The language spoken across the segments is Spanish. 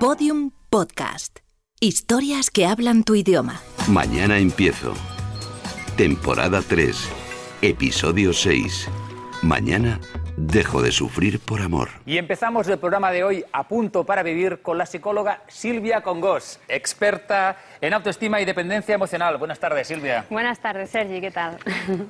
Podium Podcast. Historias que hablan tu idioma. Mañana empiezo. Temporada 3. Episodio 6. Mañana dejo de sufrir por amor. Y empezamos el programa de hoy a punto para vivir con la psicóloga Silvia Congos, experta en autoestima y dependencia emocional. Buenas tardes, Silvia. Buenas tardes, Sergi, ¿qué tal?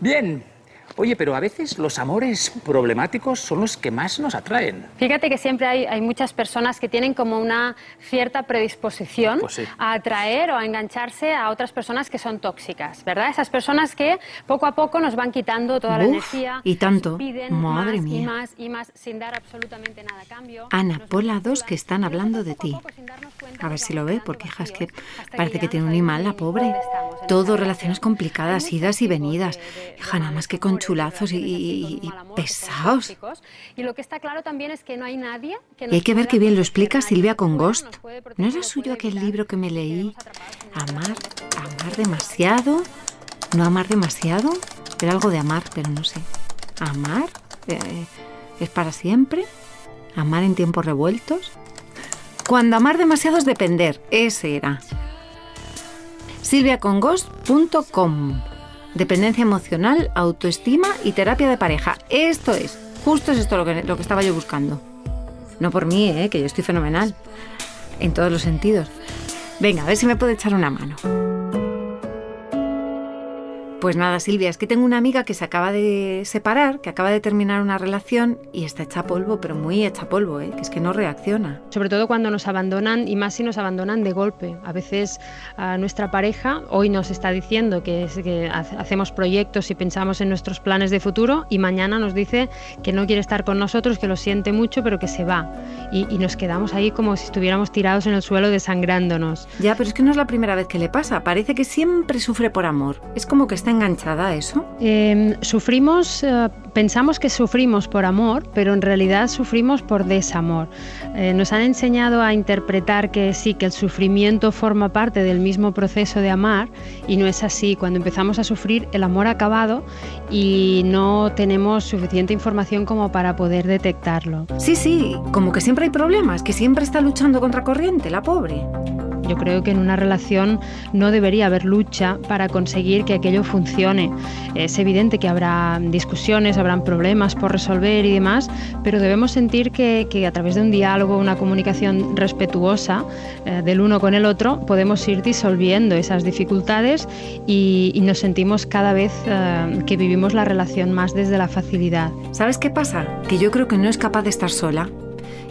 Bien. Oye, pero a veces los amores problemáticos son los que más nos atraen. Fíjate que siempre hay, hay muchas personas que tienen como una cierta predisposición Pues sí. a atraer o a engancharse a otras personas que son tóxicas, ¿verdad? Esas personas que poco a poco nos van quitando toda la Uf, energía. y tanto. Piden Madre más y mía. más y más sin dar absolutamente nada a cambio. Ana, ponla manipulan dos que están y hablando de a ti. A ver si lo ve, porque hija, es que parece que tiene un imán la pobre. Todo relaciones complicadas, idas y venidas. Hija, nada más que malos conchulazos y, con pesados. Y lo que está claro también es que no hay nadie que Y hay que ver qué bien lo explica Silvia nos puede ¿No era suyo aquel libro que me leí? Amar, amar demasiado. No amar demasiado. Era algo de amar, pero no sé. Amar eh, es para siempre. Amar en tiempos revueltos. Cuando amar demasiado es depender. Ese era. silviacongos.com Dependencia emocional, autoestima y terapia de pareja. Esto es, justo es esto lo que, lo que estaba yo buscando. No por mí, ¿eh? que yo estoy fenomenal. En todos los sentidos. Venga, a ver si me puede echar una mano. Pues nada, Silvia, es que tengo una amiga que se acaba de separar, que acaba de terminar una relación y está hecha polvo, pero muy hecha polvo, ¿eh? que es que no reacciona. Sobre todo cuando nos abandonan y más si nos abandonan de golpe. A veces a nuestra pareja hoy nos está diciendo que, es- que ha- hacemos proyectos y pensamos en nuestros planes de futuro y mañana nos dice que no quiere estar con nosotros, que lo siente mucho, pero que se va. Y, y nos quedamos ahí como si estuviéramos tirados en el suelo desangrándonos. Ya, pero es que no es la primera vez que le pasa. Parece que siempre sufre por amor. Es como que está enganchada a eso. Eh, sufrimos, eh, pensamos que sufrimos por amor, pero en realidad sufrimos por desamor. Eh, nos han enseñado a interpretar que sí, que el sufrimiento forma parte del mismo proceso de amar y no es así. Cuando empezamos a sufrir, el amor ha acabado y no tenemos suficiente información como para poder detectarlo. Sí, sí, como que siempre hay problemas, que siempre está luchando contra corriente, la pobre. Yo creo que en una relación no debería haber lucha para conseguir que aquello funcione. Es evidente que habrá discusiones, habrán problemas por resolver y demás, pero debemos sentir que, que a través de un diálogo, una comunicación respetuosa eh, del uno con el otro, podemos ir disolviendo esas dificultades y, nos sentimos cada vez eh, que vivimos la relación más desde la facilidad. ¿Sabes qué pasa? Que yo creo que no es capaz de estar sola.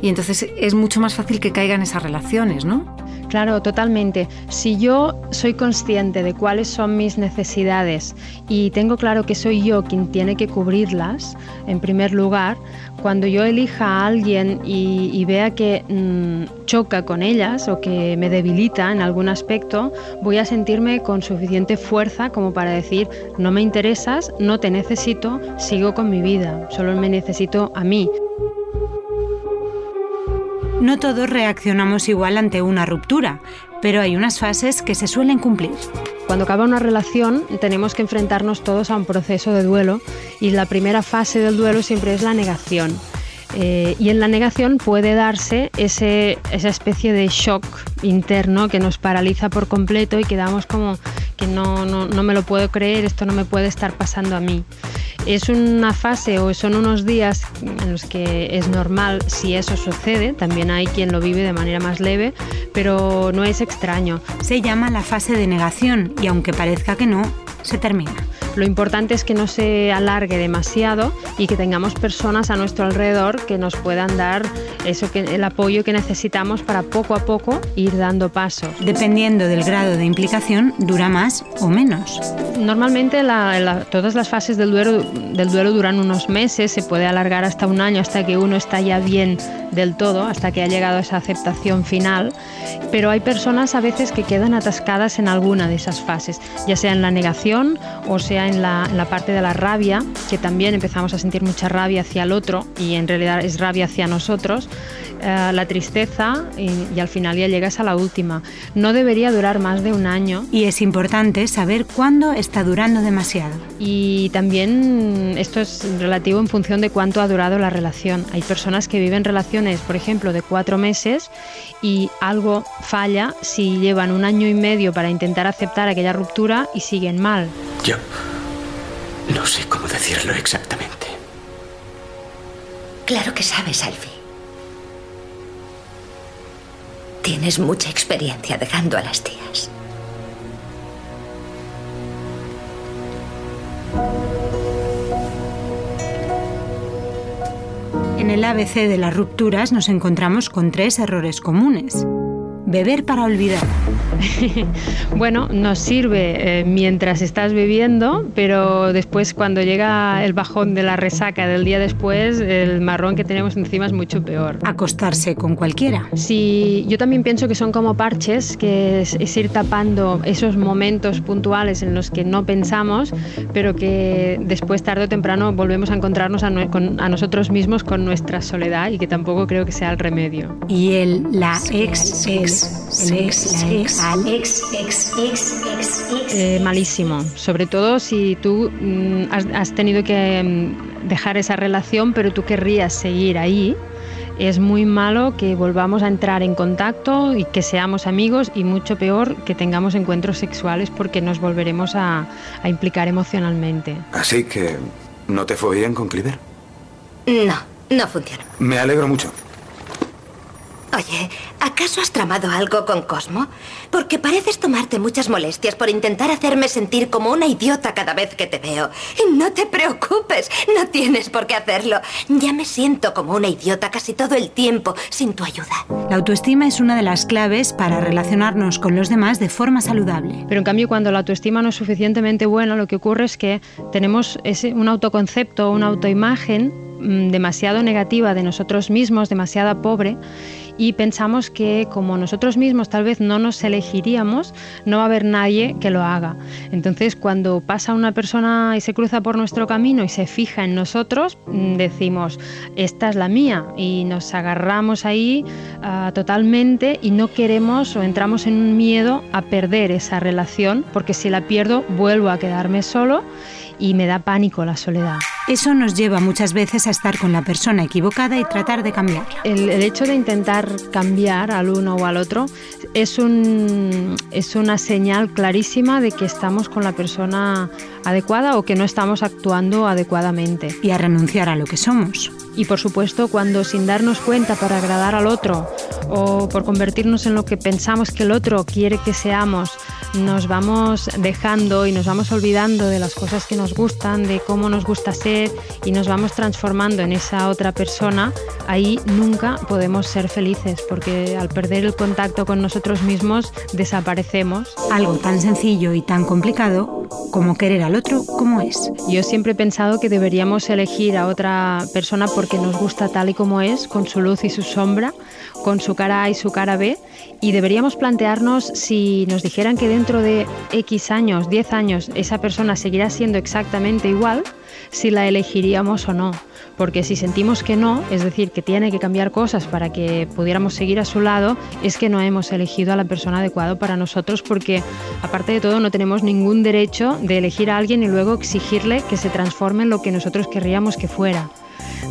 Y entonces es mucho más fácil que caigan esas relaciones, ¿no? Claro, totalmente. Si yo soy consciente de cuáles son mis necesidades y tengo claro que soy yo quien tiene que cubrirlas, en primer lugar, cuando yo elija a alguien y, vea que mm, choca con ellas o que me debilita en algún aspecto, voy a sentirme con suficiente fuerza como para decir, no me interesas, no te necesito, sigo con mi vida, solo me necesito a mí. No todos reaccionamos igual ante una ruptura, pero hay unas fases que se suelen cumplir. Cuando acaba una relación tenemos que enfrentarnos todos a un proceso de duelo y la primera fase del duelo siempre es la negación. Eh, y en la negación puede darse ese, esa especie de shock interno que nos paraliza por completo y quedamos como que no, no, no me lo puedo creer, esto no me puede estar pasando a mí. Es una fase o son unos días en los que es normal si eso sucede, también hay quien lo vive de manera más leve, pero no es extraño. Se llama la fase de negación y aunque parezca que no, se termina. Lo importante es que no se alargue demasiado y que tengamos personas a nuestro alrededor que nos puedan dar eso que, el apoyo que necesitamos para poco a poco ir dando pasos. Dependiendo del grado de implicación, dura más o menos. Normalmente la- la- todas las fases del duelo, del duelo duran unos meses, se puede alargar hasta un año, hasta que uno está ya bien del todo, hasta que ha llegado a esa aceptación final, pero hay personas a veces que quedan atascadas en alguna de esas fases, ya sea en la negación o sea en la, en la parte de la rabia, que también empezamos a sentir mucha rabia hacia el otro y en realidad es rabia hacia nosotros, eh, la tristeza y, y al final ya llegas a la última. No debería durar más de un año Y es importante saber cuándo está durando demasiado. y también esto es relativo en función de cuánto ha durado la relación. Hay personas que viven relaciones por ejemplo, de cuatro meses y algo falla si llevan un año y medio para intentar aceptar aquella ruptura y siguen mal. Yo no sé cómo decirlo exactamente. Claro que sabes, Alfie. Tienes mucha experiencia dejando a las tías. En el ABC de las rupturas nos encontramos con tres errores comunes. Beber para olvidar. bueno, nos sirve eh, mientras estás bebiendo, pero después cuando llega el bajón de la resaca del día después, el marrón que tenemos encima es mucho peor. Acostarse con cualquiera. Sí, yo también pienso que son como parches, que es, ir tapando esos momentos puntuales en los que no pensamos, pero que después tarde o temprano volvemos a encontrarnos a, a nosotros mismos con nuestra soledad y que tampoco creo que sea el remedio. Y el, la ex, ex malísimo, sobre todo si tú mm, has, tenido que mm, dejar esa relación, pero tú querrías seguir ahí. Es muy malo que volvamos a entrar en contacto y que seamos amigos y mucho peor que tengamos encuentros sexuales porque nos volveremos a, a implicar emocionalmente. Así que, ¿no te fue bien con Cliver? No, no funcionó. Me alegro mucho. Oye, ¿acaso has tramado algo con Cosmo? Porque pareces tomarte muchas molestias por intentar hacerme sentir como una idiota cada vez que te veo. Y no te preocupes, no tienes por qué hacerlo. Ya me siento como una idiota casi todo el tiempo sin tu ayuda. La autoestima es una de las claves para relacionarnos con los demás de forma saludable. Pero en cambio, cuando la autoestima no es suficientemente buena, lo que ocurre es que tenemos ese, un autoconcepto, una autoimagen mm, demasiado negativa de nosotros mismos, demasiado pobre y pensamos que como nosotros mismos tal vez no nos elegiríamos, no va a haber nadie que lo haga. Entonces cuando pasa una persona y se cruza por nuestro camino y se fija en nosotros, mm, decimos, esta es la mía y nos agarramos ahí ah, totalmente y no queremos o entramos en un miedo a perder esa relación porque si la pierdo vuelvo a quedarme solo y me da pánico la soledad. Eso nos lleva muchas veces a estar con la persona equivocada y tratar de cambiarla. El, hecho de intentar cambiar al uno o al otro es, un, es una señal clarísima de que estamos con la persona adecuada o que no estamos actuando adecuadamente. Y a renunciar a lo que somos. Y por supuesto, cuando sin darnos cuenta para agradar al otro o por convertirnos en lo que pensamos que el otro quiere que seamos, nos vamos dejando y nos vamos olvidando de las cosas que nos gustan, de cómo nos gusta ser y nos vamos transformando en esa otra persona, ahí nunca podemos ser felices porque al perder el contacto con nosotros mismos desaparecemos. Algo tan sencillo y tan complicado como querer al otro como es. Yo siempre he pensado que deberíamos elegir a otra persona porque nos gusta tal y como es, con su luz y su sombra, con su cara A y su cara B, y deberíamos plantearnos si nos dijeran que dentro de X años, 10 años, esa persona seguirá siendo exactamente igual, si la elegiríamos o no. Porque si sentimos que no, es decir, que tiene que cambiar cosas para que pudiéramos seguir a su lado, es que no hemos elegido a la persona adecuada para nosotros porque, aparte de todo, no tenemos ningún derecho de elegir a alguien y luego exigirle que se transforme en lo que nosotros querríamos que fuera.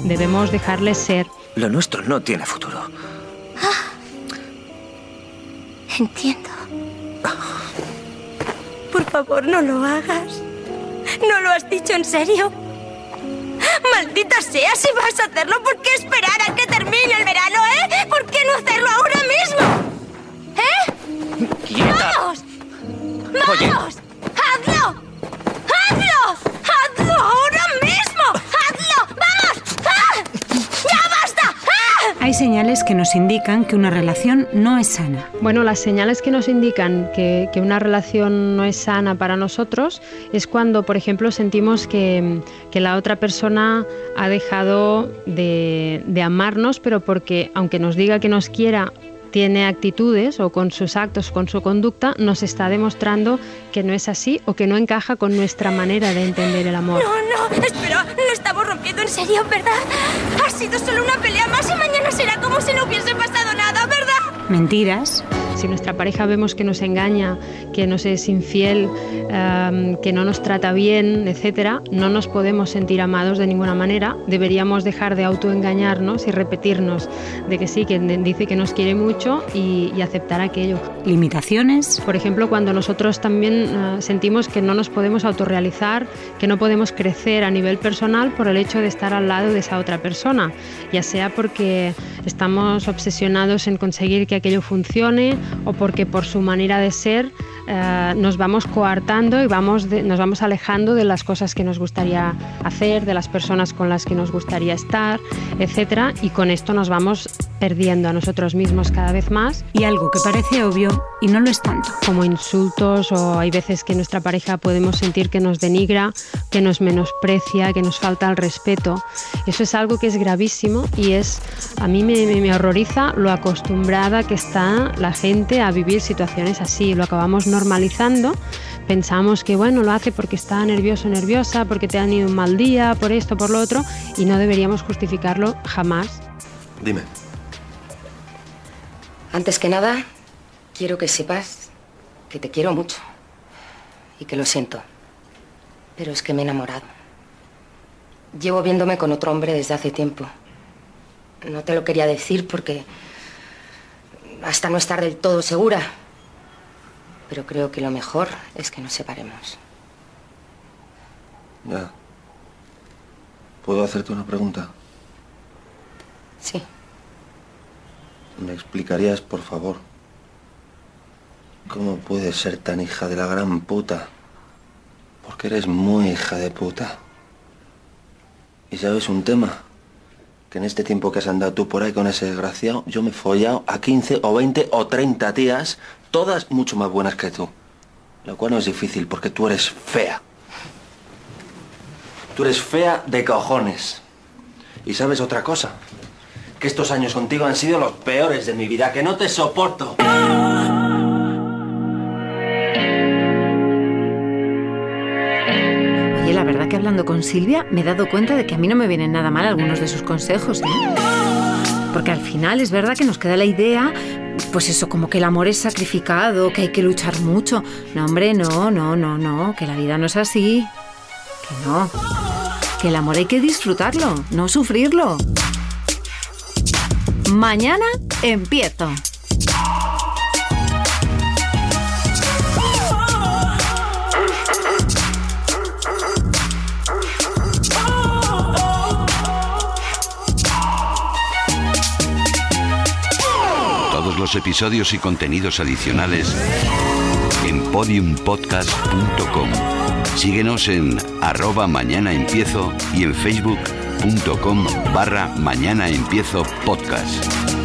Debemos dejarle ser. Lo nuestro no tiene futuro. Ah, entiendo. Por favor, no lo hagas. ¿No lo has dicho en serio? Maldita sea, si vas a hacerlo, ¿por qué esperar a que termine el verano, eh? Que nos indican que una relación no es sana. Bueno, las señales que nos indican que, que una relación no es sana para nosotros es cuando, por ejemplo, sentimos que, que la otra persona ha dejado de, de amarnos, pero porque, aunque nos diga que nos quiera, tiene actitudes o con sus actos, con su conducta, nos está demostrando que no es así o que no encaja con nuestra manera de entender el amor. No, no, espera, no estamos rompiendo en serio, ¿verdad? Ha sido solo una pelea más y mañana será como si no hubiese pasado nada. Mentiras Si nuestra pareja vemos que nos engaña, que nos es infiel, em, que no nos trata bien, etcétera, no nos podemos sentir amados de ninguna manera. Deberíamos dejar de autoengañarnos y repetirnos de que sí, que dice que nos quiere mucho y, aceptar aquello. Limitaciones. Por ejemplo, cuando nosotros también eh, sentimos que no nos podemos autorrealizar, que no podemos crecer a nivel personal por el hecho de estar al lado de esa otra persona, ya sea porque estamos obsesionados en conseguir que aquello funcione o porque por su manera de ser eh, nos vamos coartando y vamos nos vamos alejando de las cosas que nos gustaría hacer, de las personas con las que nos gustaría estar, etcétera, y con esto nos vamos perdiendo a nosotros mismos cada vez más. Y algo que parece obvio y no lo es tanto. Como insultos o hay veces que nuestra pareja podemos sentir que nos denigra, que nos menosprecia, que nos falta el respeto. Eso es algo que es gravísimo y es a mí me, me horroriza lo acostumbrada que está la gente a vivir situaciones así. Lo acabamos normalizando. Pensamos que bueno, lo hace porque está nervioso, nerviosa, porque te han ido un mal día, por esto, por lo otro, y no deberíamos justificarlo jamás. Dime. Antes que nada, quiero que sepas que te quiero mucho y que lo siento. Pero es que me he enamorado. Llevo viéndome con otro hombre desde hace tiempo. No te lo quería decir porque hasta no estar del todo segura. Pero creo que lo mejor es que nos separemos. Ya. ¿Puedo hacerte una pregunta? Sí. ¿Me explicarías, por favor, cómo puedes ser tan hija de la gran puta? Porque eres muy hija de puta. Y sabes un tema, que en este tiempo que has andado tú por ahí con ese desgraciado, yo me he follado a 15 o 20 o 30 tías, todas mucho más buenas que tú. Lo cual no es difícil porque tú eres fea. Tú eres fea de cojones. ¿Y sabes otra cosa? que estos años contigo han sido los peores de mi vida, que no te soporto. Oye, la verdad que hablando con Silvia me he dado cuenta de que a mí no me vienen nada mal algunos de sus consejos, ¿eh? Porque al final es verdad que nos queda la idea, pues eso, como que el amor es sacrificado, que hay que luchar mucho. No, hombre, no, no, no, no, que la vida no es así. Que no. Que el amor hay que disfrutarlo, no sufrirlo. Mañana empiezo. Episodios y contenidos adicionales en podiumpodcast.com. Síguenos en arroba mañana empiezo y en facebook.com barra mañana empiezo podcast.